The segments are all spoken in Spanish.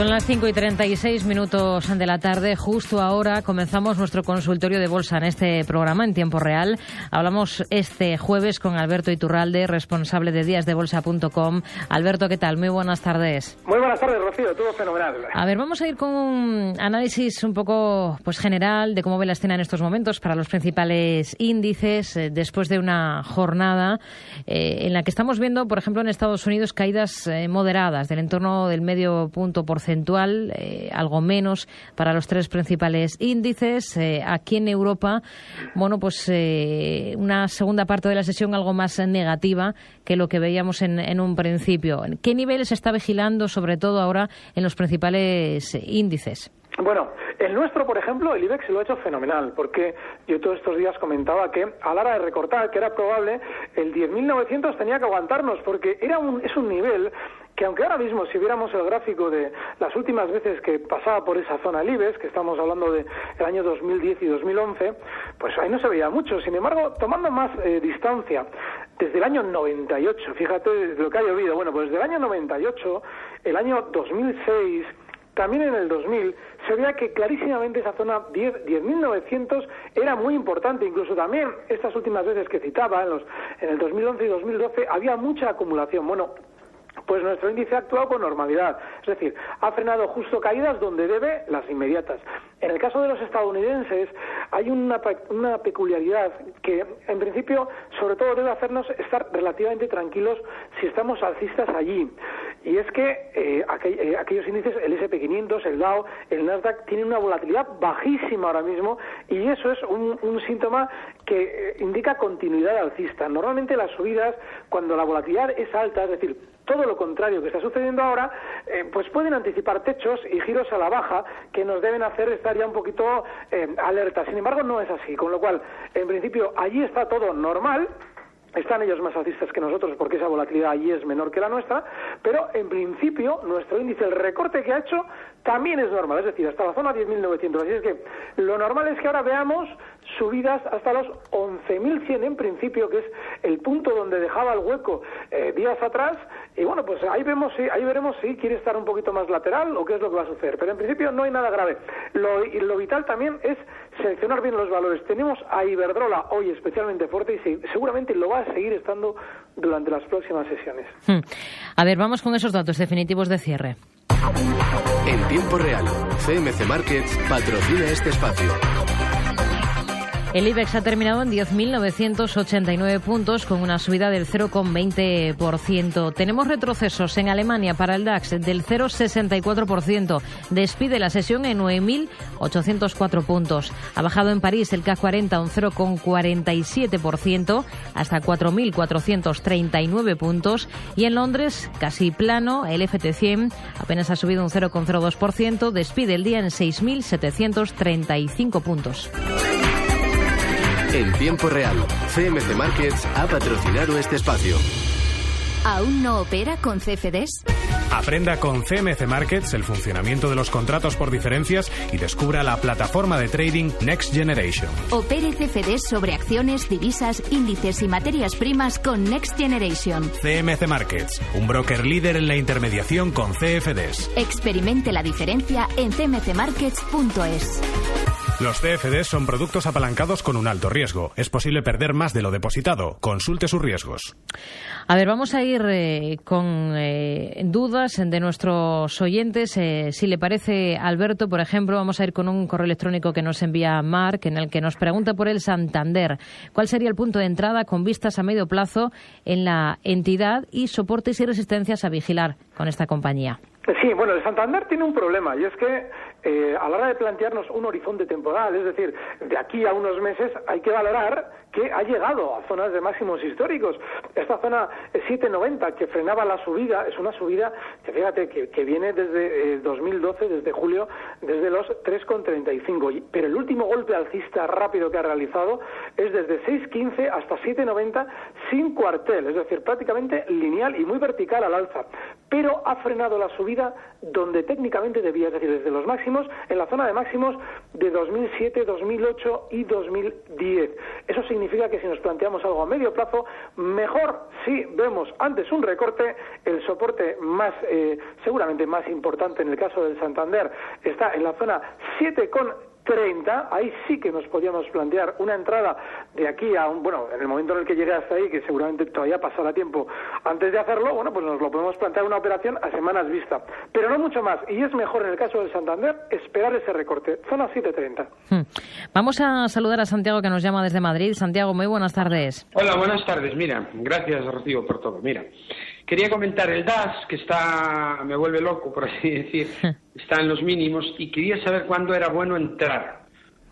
Son las 5 y 36 minutos de la tarde. Justo ahora comenzamos nuestro consultorio de bolsa en este programa en tiempo real. Hablamos este jueves con Alberto Iturralde, responsable de díasdebolsa.com. Alberto, ¿qué tal? Muy buenas tardes. Muy buenas tardes, Rocío. Todo fenomenal. A ver, vamos a ir con un análisis un poco pues general de cómo ve la escena en estos momentos para los principales índices eh, después de una jornada eh, en la que estamos viendo, por ejemplo, en Estados Unidos caídas eh, moderadas del entorno del medio punto porcentual eh, algo menos para los tres principales índices. Eh, aquí en Europa, bueno, pues eh, una segunda parte de la sesión algo más negativa que lo que veíamos en, en un principio. ¿Qué niveles se está vigilando, sobre todo ahora, en los principales índices? Bueno, el nuestro, por ejemplo, el IBEX lo ha hecho fenomenal, porque yo todos estos días comentaba que a la hora de recortar, que era probable, el 10.900 tenía que aguantarnos, porque era un, es un nivel que aunque ahora mismo si viéramos el gráfico de las últimas veces que pasaba por esa zona el que estamos hablando del el año 2010 y 2011, pues ahí no se veía mucho. Sin embargo, tomando más eh, distancia, desde el año 98, fíjate lo que ha llovido, bueno, pues desde el año 98, el año 2006, también en el 2000 se veía que clarísimamente esa zona 10 10.900 era muy importante, incluso también estas últimas veces que citaba, en, los, en el 2011 y 2012, había mucha acumulación. Bueno, pues nuestro índice ha actuado con normalidad, es decir, ha frenado justo caídas donde debe las inmediatas. En el caso de los estadounidenses hay una, una peculiaridad que en principio sobre todo debe hacernos estar relativamente tranquilos si estamos alcistas allí. Y es que eh, aquel, eh, aquellos índices, el SP500, el Dow, el Nasdaq, tienen una volatilidad bajísima ahora mismo y eso es un, un síntoma que eh, indica continuidad alcista. Normalmente las subidas, cuando la volatilidad es alta, es decir, todo lo contrario que está sucediendo ahora, eh, pues pueden anticipar techos y giros a la baja que nos deben hacer estar ya un poquito eh, alerta. Sin embargo, no es así, con lo cual, en principio, allí está todo normal, están ellos más alcistas que nosotros porque esa volatilidad allí es menor que la nuestra, pero en principio nuestro índice, el recorte que ha hecho, también es normal, es decir, hasta la zona 10.900. Así es que lo normal es que ahora veamos subidas hasta los 11.100 en principio, que es el punto donde dejaba el hueco eh, días atrás. Y bueno, pues ahí vemos si, ahí veremos si quiere estar un poquito más lateral o qué es lo que va a suceder. Pero en principio no hay nada grave. Lo, y lo vital también es seleccionar bien los valores. Tenemos a Iberdrola hoy especialmente fuerte y seguramente lo va a seguir estando durante las próximas sesiones. Hmm. A ver, vamos con esos datos definitivos de cierre. En tiempo real, CMC Markets patrocina este espacio. El IBEX ha terminado en 10.989 puntos con una subida del 0,20%. Tenemos retrocesos en Alemania para el DAX del 0,64%. Despide la sesión en 9.804 puntos. Ha bajado en París el CAC 40 un 0,47% hasta 4.439 puntos. Y en Londres, casi plano, el FT100 apenas ha subido un 0,02%. Despide el día en 6.735 puntos. En tiempo real, CMC Markets ha patrocinado este espacio. ¿Aún no opera con CFDs? Aprenda con CMC Markets el funcionamiento de los contratos por diferencias y descubra la plataforma de trading Next Generation. Opere CFDs sobre acciones, divisas, índices y materias primas con Next Generation. CMC Markets, un broker líder en la intermediación con CFDs. Experimente la diferencia en cmcmarkets.es. Los CFDs son productos apalancados con un alto riesgo. Es posible perder más de lo depositado. Consulte sus riesgos. A ver, vamos a ir eh, con eh, dudas de nuestros oyentes. Eh, si le parece, Alberto, por ejemplo, vamos a ir con un correo electrónico que nos envía Mark, en el que nos pregunta por el Santander. ¿Cuál sería el punto de entrada con vistas a medio plazo en la entidad y soportes y resistencias a vigilar con esta compañía? Sí, bueno, el Santander tiene un problema y es que eh, a la hora de plantearnos un horizonte temporal, es decir, de aquí a unos meses hay que valorar que ha llegado a zonas de máximos históricos. Esta zona 790 que frenaba la subida es una subida que fíjate que, viene desde 2012, eh, desde julio, desde los 3,35. Pero el último golpe alcista rápido que ha realizado es desde 6,15 hasta 7,90 sin cuartel, es decir, prácticamente lineal y muy vertical al alza. Pero ha frenado la subida donde técnicamente debía, es decir, desde los máximos, en la zona de máximos de 2007, 2008 y 2010. Eso significa que si nos planteamos algo a medio plazo, mejor si vemos antes un recorte, el soporte más, eh, seguramente más importante en el caso del Santander, está en la zona 7 con 30, ahí sí que nos podíamos plantear una entrada de aquí a un, bueno, en el momento en el que llegue hasta ahí, que seguramente todavía pasará tiempo antes de hacerlo, bueno, pues nos lo podemos plantear una operación a semanas vista, pero no mucho más, y es mejor en el caso del Santander esperar ese recorte, zona 730. Hmm. Vamos a saludar a Santiago que nos llama desde Madrid. Santiago, muy buenas tardes. Hola, buenas tardes. Mira, gracias Rocío por todo. Mira, Quería comentar el DAS, que está, me vuelve loco, por así decir, está en los mínimos, y quería saber cuándo era bueno entrar.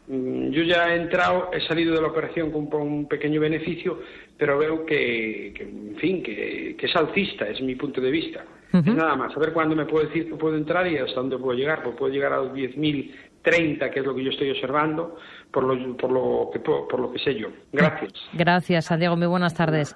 Mm, yo ya he entrado, he salido de la operación con un pequeño beneficio, pero veo que, en fin, que, es alcista, es mi punto de vista. Nada más, a ver cuándo me puedo decir que puedo entrar y hasta dónde puedo llegar. Pues puedo llegar a los 10.030, que es lo que yo estoy observando, por lo, por lo, que, por lo que sé yo. Gracias. Gracias, Santiago. Muy buenas tardes.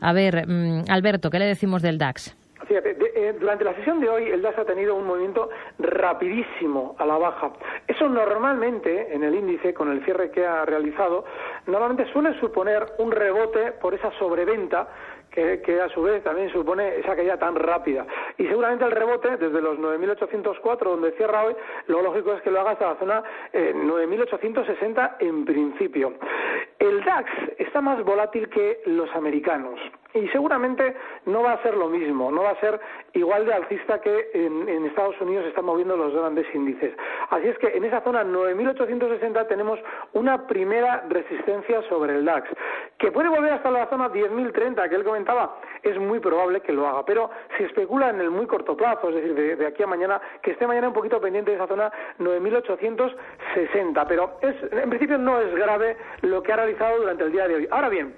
A ver, mm, Alberto, ¿qué le decimos del DAX? Fíjate, eh, durante la sesión de hoy el DAX ha tenido un movimiento rapidísimo a la baja. Eso normalmente en el índice, con el cierre que ha realizado, normalmente suele suponer un rebote por esa sobreventa que, a su vez también supone esa caída tan rápida. Y seguramente el rebote desde los 9.804 donde cierra hoy, lo lógico es que lo haga hasta la zona 9.860 eh, en principio. El DAX está más volátil que los americanos y seguramente no va a ser lo mismo, no va a ser igual de alcista que en, Estados Unidos están moviendo los grandes índices. Así es que en esa zona 9.860 tenemos una primera resistencia sobre el DAX, que puede volver hasta la zona 10.030 que él comentaba, es muy probable que lo haga, pero si especula en el muy corto plazo, es decir, de, aquí a mañana, que esté mañana un poquito pendiente de esa zona 9.860, pero es, en principio no es grave lo que ha realizado durante el día de hoy. Ahora bien,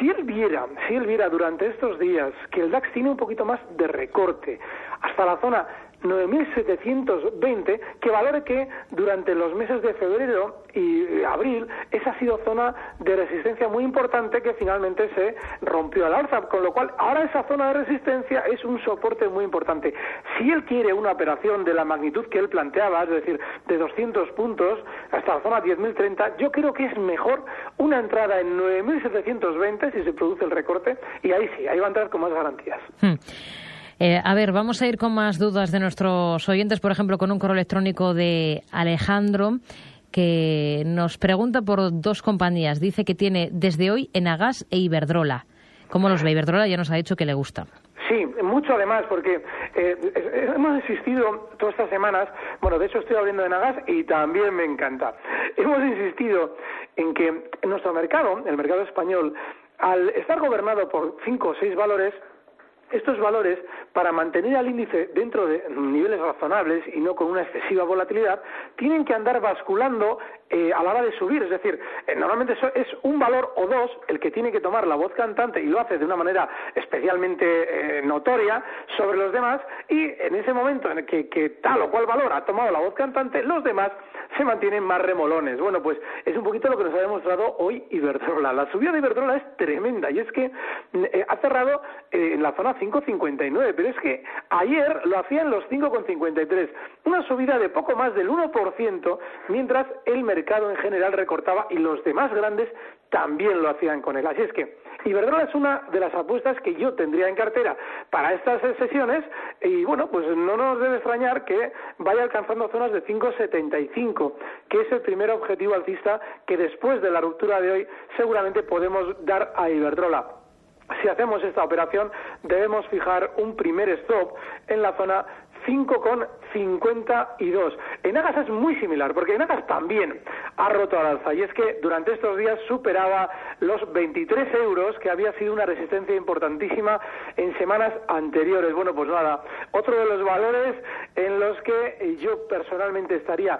si él viera, si él viera durante estos días que el DAX tiene un poquito más de recorte hasta la zona 9.720, que valore que durante los meses de febrero y eh, abril esa ha sido zona de resistencia muy importante que finalmente se rompió al alza, con lo cual ahora esa zona de resistencia es un soporte muy importante. Si él quiere una operación de la magnitud que él planteaba, es decir, de 200 puntos hasta la zona 10.030, yo creo que es mejor una entrada en 9.720 si se produce el recorte y ahí sí, ahí va a entrar con más garantías. Hmm. Eh, a ver, vamos a ir con más dudas de nuestros oyentes, por ejemplo, con un correo electrónico de Alejandro que nos pregunta por dos compañías. Dice que tiene desde hoy Enagas e Iberdrola. ¿Cómo los ve? Iberdrola ya nos ha dicho que le gusta. Sí, mucho además, porque eh, hemos insistido todas estas semanas, bueno, de hecho estoy abriendo de Nagas y también me encanta. Hemos insistido en que nuestro mercado, el mercado español, al estar gobernado por cinco o seis valores, estos valores, para mantener al índice dentro de niveles razonables y no con una excesiva volatilidad, tienen que andar basculando eh, a la hora de subir. Es decir, eh, normalmente es un valor o dos el que tiene que tomar la voz cantante y lo hace de una manera especialmente eh, notoria sobre los demás y en ese momento en el que, que tal o cual valor ha tomado la voz cantante, los demás se mantienen más remolones. Bueno, pues es un poquito lo que nos ha demostrado hoy Iberdrola. La subida de Iberdrola es tremenda y es que ha cerrado en la zona 5,59, pero es que ayer lo hacía en los 5,53, una subida de poco más del 1%, mientras el mercado en general recortaba y los demás grandes también lo hacían con él. Así es que Iberdrola es una de las apuestas que yo tendría en cartera para estas sesiones y bueno, pues no nos debe extrañar que vaya alcanzando zonas de 5,75, que es el primer objetivo alcista que después de la ruptura de hoy seguramente podemos dar a Iberdrola. Si hacemos esta operación, debemos fijar un primer stop en la zona 5,52. En Agas es muy similar, porque en Agas también ha roto al alza, y es que durante estos días superaba los 23 euros, que había sido una resistencia importantísima en semanas anteriores. Bueno, pues nada, otro de los valores en los que yo personalmente estaría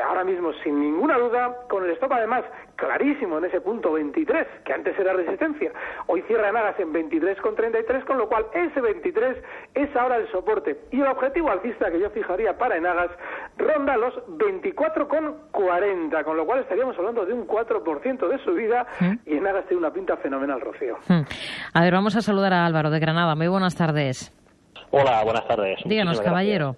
ahora mismo sin ninguna duda, con el stop además clarísimo en ese punto 23, que antes era resistencia. Hoy cierra Nagas en 23,33, con lo cual ese 23 es ahora el soporte. Y el objetivo alcista que yo fijaría para Enagas ronda los 24,40, con lo cual estaríamos hablando de un 4% de subida mm. y Enagas tiene una pinta fenomenal, Rocío. Mm. A ver, vamos a saludar a Álvaro de Granada. Muy buenas tardes. Hola, buenas tardes. Díganos, caballero.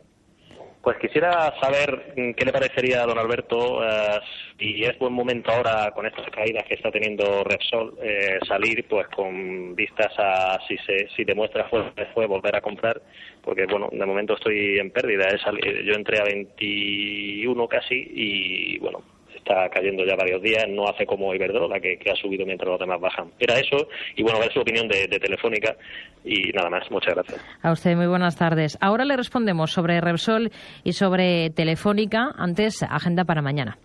Pues quisiera saber mm, qué le parecería a don Alberto eh, si es buen momento ahora con estas caídas que está teniendo Repsol eh, salir pues con vistas a si se si demuestra fuerte fue volver a comprar porque bueno de momento estoy en pérdida yo entré a 21 casi y bueno está cayendo ya varios días, no hace como Iberdrola, que, que ha subido mientras los demás bajan. Era eso, y bueno, ver su opinión de, de Telefónica, y nada más, muchas gracias. A usted, muy buenas tardes. Ahora le respondemos sobre Repsol y sobre Telefónica, antes agenda para mañana.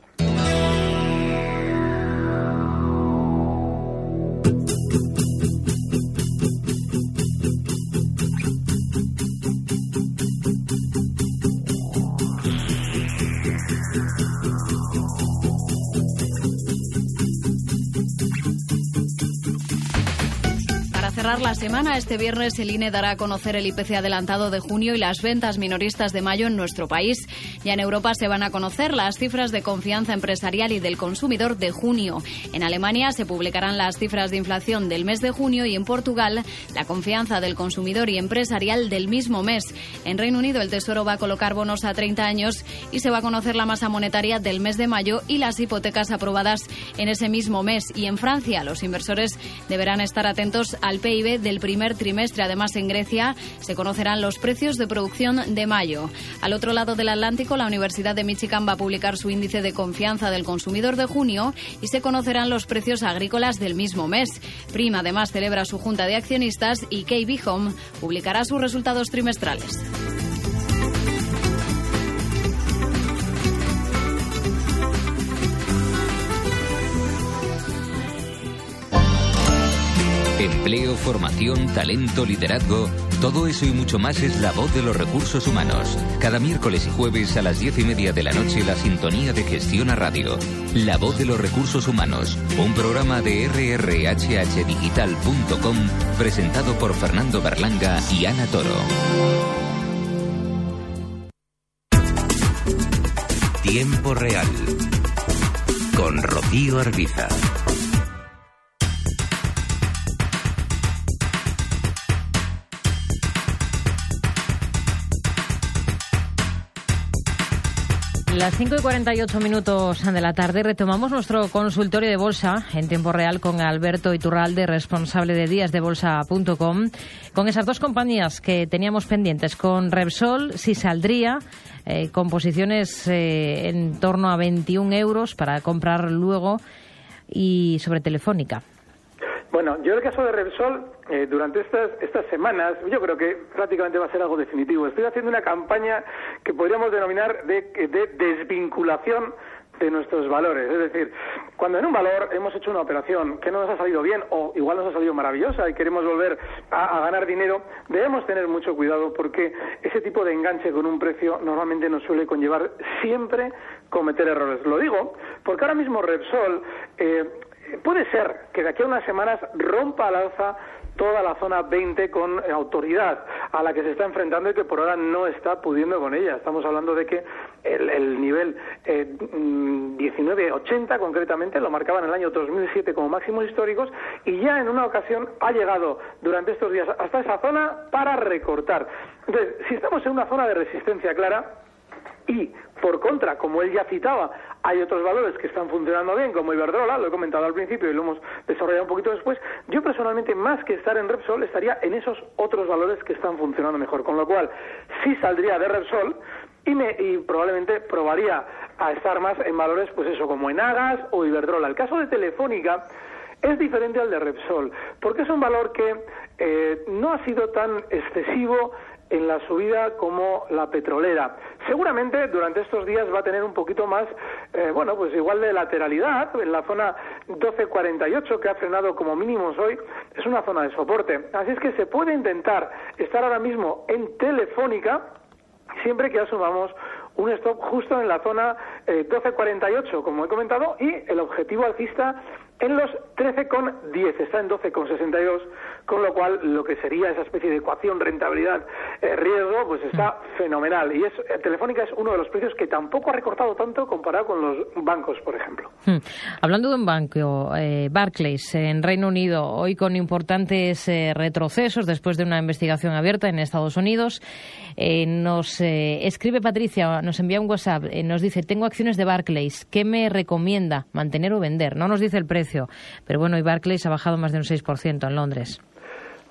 Semana, este viernes el INE dará a conocer el IPC adelantado de junio y las ventas minoristas de mayo en nuestro país. Ya en Europa se van a conocer las cifras de confianza empresarial y del consumidor de junio. En Alemania se publicarán las cifras de inflación del mes de junio y en Portugal la confianza del consumidor y empresarial del mismo mes. En Reino Unido el Tesoro va a colocar bonos a 30 años y se va a conocer la masa monetaria del mes de mayo y las hipotecas aprobadas en ese mismo mes. Y en Francia los inversores deberán estar atentos al PIB del primer trimestre. Además, en Grecia se conocerán los precios de producción de mayo. Al otro lado del Atlántico, la Universidad de Michigan va a publicar su índice de confianza del consumidor de junio y se conocerán los precios agrícolas del mismo mes. Prima además celebra su junta de accionistas y KB Home publicará sus resultados trimestrales. Empleo, formación, talento, liderazgo. Todo eso y mucho más es la voz de los recursos humanos. Cada miércoles y jueves a las diez y media de la noche la sintonía de Gestión a Radio. La voz de los recursos humanos. Un programa de rrhhdigital.com presentado por Fernando Berlanga y Ana Toro. Tiempo real. Con Rocío Arbiza. Las 5 y 48 minutos de la tarde retomamos nuestro consultorio de bolsa en tiempo real con Alberto Iturralde, responsable de díasdebolsa.com, con esas dos compañías que teníamos pendientes, con Repsol, si saldría, eh, con posiciones eh, en torno a 21 euros para comprar luego, y sobre Telefónica. Bueno, yo el caso de Repsol, eh, durante estas, estas semanas, yo creo que prácticamente va a ser algo definitivo. Estoy haciendo una campaña que podríamos denominar de, de desvinculación de nuestros valores. Es decir, cuando en un valor hemos hecho una operación que no nos ha salido bien o igual nos ha salido maravillosa y queremos volver a, a, ganar dinero, debemos tener mucho cuidado porque ese tipo de enganche con un precio normalmente nos suele conllevar siempre cometer errores. Lo digo porque ahora mismo Repsol eh, puede ser que de aquí a unas semanas rompa al alza toda la zona 20 con autoridad a la que se está enfrentando y que por ahora no está pudiendo con ella. Estamos hablando de que el, nivel eh, 1980 mm, concretamente lo marcaba en el año 2007 como máximos históricos y ya en una ocasión ha llegado durante estos días hasta esa zona para recortar. Entonces, si estamos en una zona de resistencia clara, y por contra, como él ya citaba, Hay otros valores que están funcionando bien, como Iberdrola, lo he comentado al principio y lo hemos desarrollado un poquito después. Yo personalmente, más que estar en Repsol, estaría en esos otros valores que están funcionando mejor. Con lo cual, sí saldría de Repsol, y, me, y probablemente probaría a estar más en valores, pues eso, como en Agas o Iberdrola. El caso de Telefónica es diferente al de Repsol, porque es un valor que eh, no ha sido tan excesivo en la subida como la petrolera. Seguramente durante estos días va a tener un poquito más, eh, bueno, pues igual de lateralidad en la zona 1248 que ha frenado como mínimos hoy, es una zona de soporte. Así es que se puede intentar estar ahora mismo en Telefónica siempre que asumamos un stop justo en la zona 12.48, eh, como he comentado, y el objetivo alcista en los 13,10, está en 12,62, con lo cual lo que sería esa especie de ecuación rentabilidad-riesgo, pues está fenomenal. Y es, eh, Telefónica es uno de los precios que tampoco ha recortado tanto comparado con los bancos, por ejemplo. Hmm. Hablando de un banco, eh, Barclays, en Reino Unido, hoy con importantes eh, retrocesos después de una investigación abierta en Estados Unidos, nos escribe Patricia, nos envía un WhatsApp, nos dice, tengo acciones de Barclays, ¿qué me recomienda mantener o vender? No nos dice el precio pero bueno, y Barclays ha bajado más de un 6% en Londres.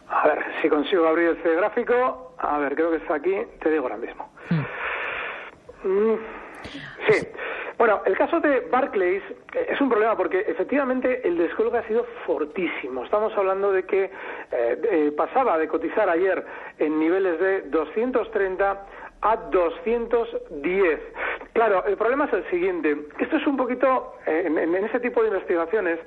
A ver, si consigo abrir este gráfico, a ver, creo que está aquí, te digo ahora mismo. Hmm. Mm, sí. Bueno, el caso de Barclays eh, es un problema porque efectivamente el descuelgue ha sido fortísimo. Estamos hablando de que eh, eh, pasaba de cotizar ayer en niveles de 230 a 210. Claro, el problema es el siguiente. Esto es un poquito, eh, en, ese tipo de investigaciones,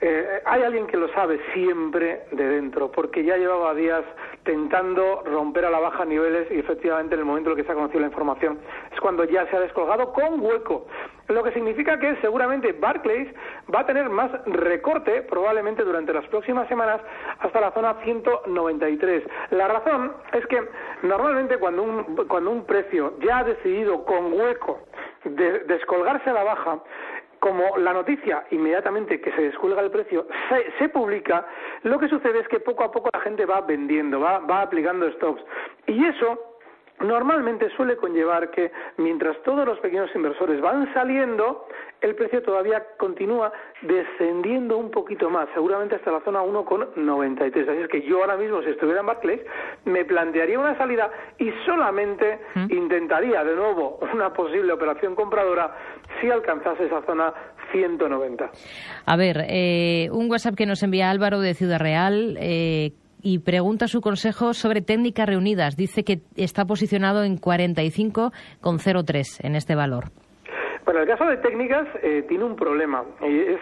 eh, hay alguien que lo sabe siempre de dentro, porque ya llevaba días tentando romper a la baja niveles y efectivamente en el momento en el que se ha conocido la información es cuando ya se ha descolgado con hueco. Lo que significa que seguramente Barclays va a tener más recorte probablemente durante las próximas semanas hasta la zona 193. La razón es que normalmente cuando un, cuando un precio ya ha decidido con hueco descolgarse a la baja, como la noticia inmediatamente que se descuelga el precio se, publica, lo que sucede es que poco a poco la gente va vendiendo, va, va aplicando stocks. Y eso normalmente suele conllevar que mientras todos los pequeños inversores van saliendo, el precio todavía continúa descendiendo un poquito más, seguramente hasta la zona 1,93. Así es que yo ahora mismo, si estuviera en Barclays, me plantearía una salida y solamente intentaría de nuevo una posible operación compradora si alcanzase esa zona 190. A ver, eh, un WhatsApp que nos envía Álvaro de Ciudad Real. Eh, y pregunta su consejo sobre técnicas reunidas. Dice que está posicionado en 45,03 en este valor. Bueno, el caso de técnicas eh, tiene un problema y es,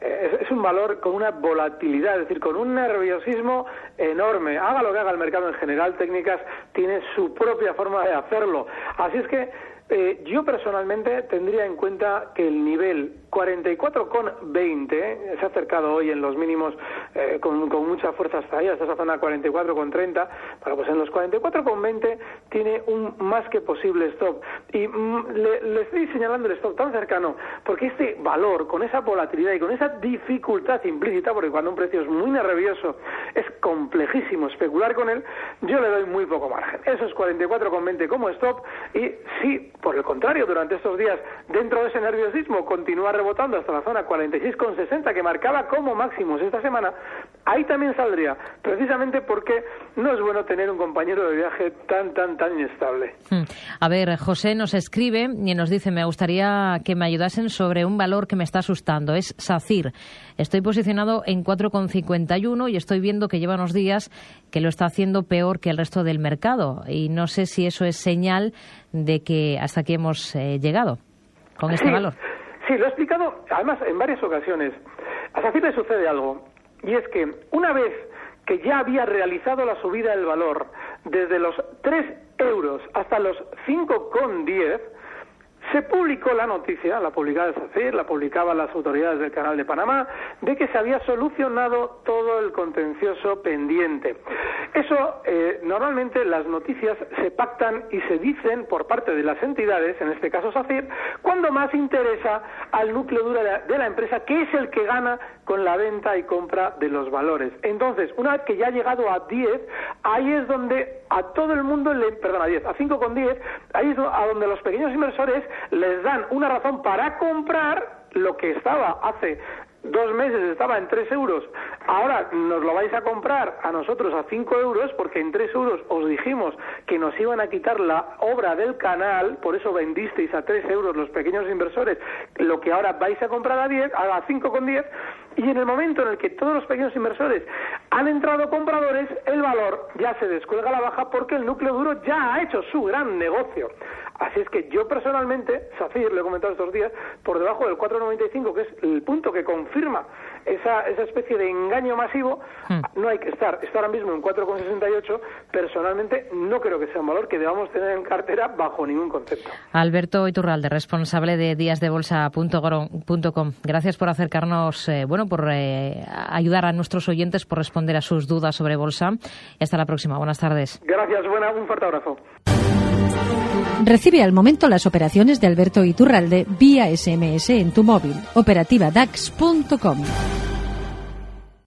es, un valor con una volatilidad, es decir, con un nerviosismo enorme. Haga lo que haga el mercado en general, técnicas tiene su propia forma de hacerlo. Así es que eh, yo personalmente tendría en cuenta que el nivel 44,20 eh, se ha acercado hoy en los mínimos eh, con, mucha fuerza hasta ahí, hasta esa zona 44,30. Bueno, pues en los 44,20 tiene un más que posible stop. Y mm, le, estoy señalando el stop tan cercano porque este valor, con esa volatilidad y con esa dificultad implícita, porque cuando un precio es muy nervioso es complejísimo especular con él, yo le doy muy poco margen. Eso es 44,20 como stop y sí por el contrario, durante estos días, dentro de ese nerviosismo, continuar rebotando hasta la zona 46,60 que marcaba como máximos esta semana, ahí también saldría, precisamente porque no es bueno tener un compañero de viaje tan, tan, tan inestable. Hmm. A ver, José nos escribe y nos dice, me gustaría que me ayudasen sobre un valor que me está asustando, es SACIR. Estoy posicionado en 4,51 y estoy viendo que lleva unos días que lo está haciendo peor que el resto del mercado y no sé si eso es señal de que hasta aquí hemos eh, llegado con este valor. Sí, lo he explicado además en varias ocasiones. A SACIR le sucede algo y es que una vez que ya había realizado la subida del valor desde los 3 euros hasta los 5,10, se publicó la noticia, la publicaba el SACIR, la publicaban las autoridades del Canal de Panamá, de que se había solucionado todo el contencioso pendiente. Eso, eh, normalmente las noticias se pactan y se dicen por parte de las entidades, en este caso SACIR, cuando más interesa al núcleo duro de la empresa, que es el que gana con la venta y compra de los valores. Entonces, una vez que ya ha llegado a 10, ahí es donde a todo el mundo, le, perdón, a 10, a 5 con 10, ahí es a donde los pequeños inversores les dan una razón para comprar lo que estaba hace dos meses estaba en tres euros, ahora nos lo vais a comprar a nosotros a cinco euros porque en tres euros os dijimos que nos iban a quitar la obra del canal, por eso vendisteis a tres euros los pequeños inversores lo que ahora vais a comprar a diez, a cinco con diez, y en el momento en el que todos los pequeños inversores han entrado compradores, el valor ya se descuelga a la baja porque el núcleo duro ya ha hecho su gran negocio. Así es que yo personalmente, Safir, le he comentado estos días, por debajo del 4,95, que es el punto que confirma esa, esa especie de engaño masivo, hmm. no hay que estar. Está ahora mismo en 4,68. Personalmente no creo que sea un valor que debamos tener en cartera bajo ningún concepto. Alberto Iturralde, responsable de díasdebolsa.com. Gracias por acercarnos, eh, bueno, por eh, ayudar a nuestros oyentes, por responder a sus dudas sobre bolsa. Y hasta la próxima. Buenas tardes. Gracias, buena, un fuerte abrazo. Recibe al momento las operaciones de Alberto Iturralde vía SMS en tu móvil. Operativa DAX.com.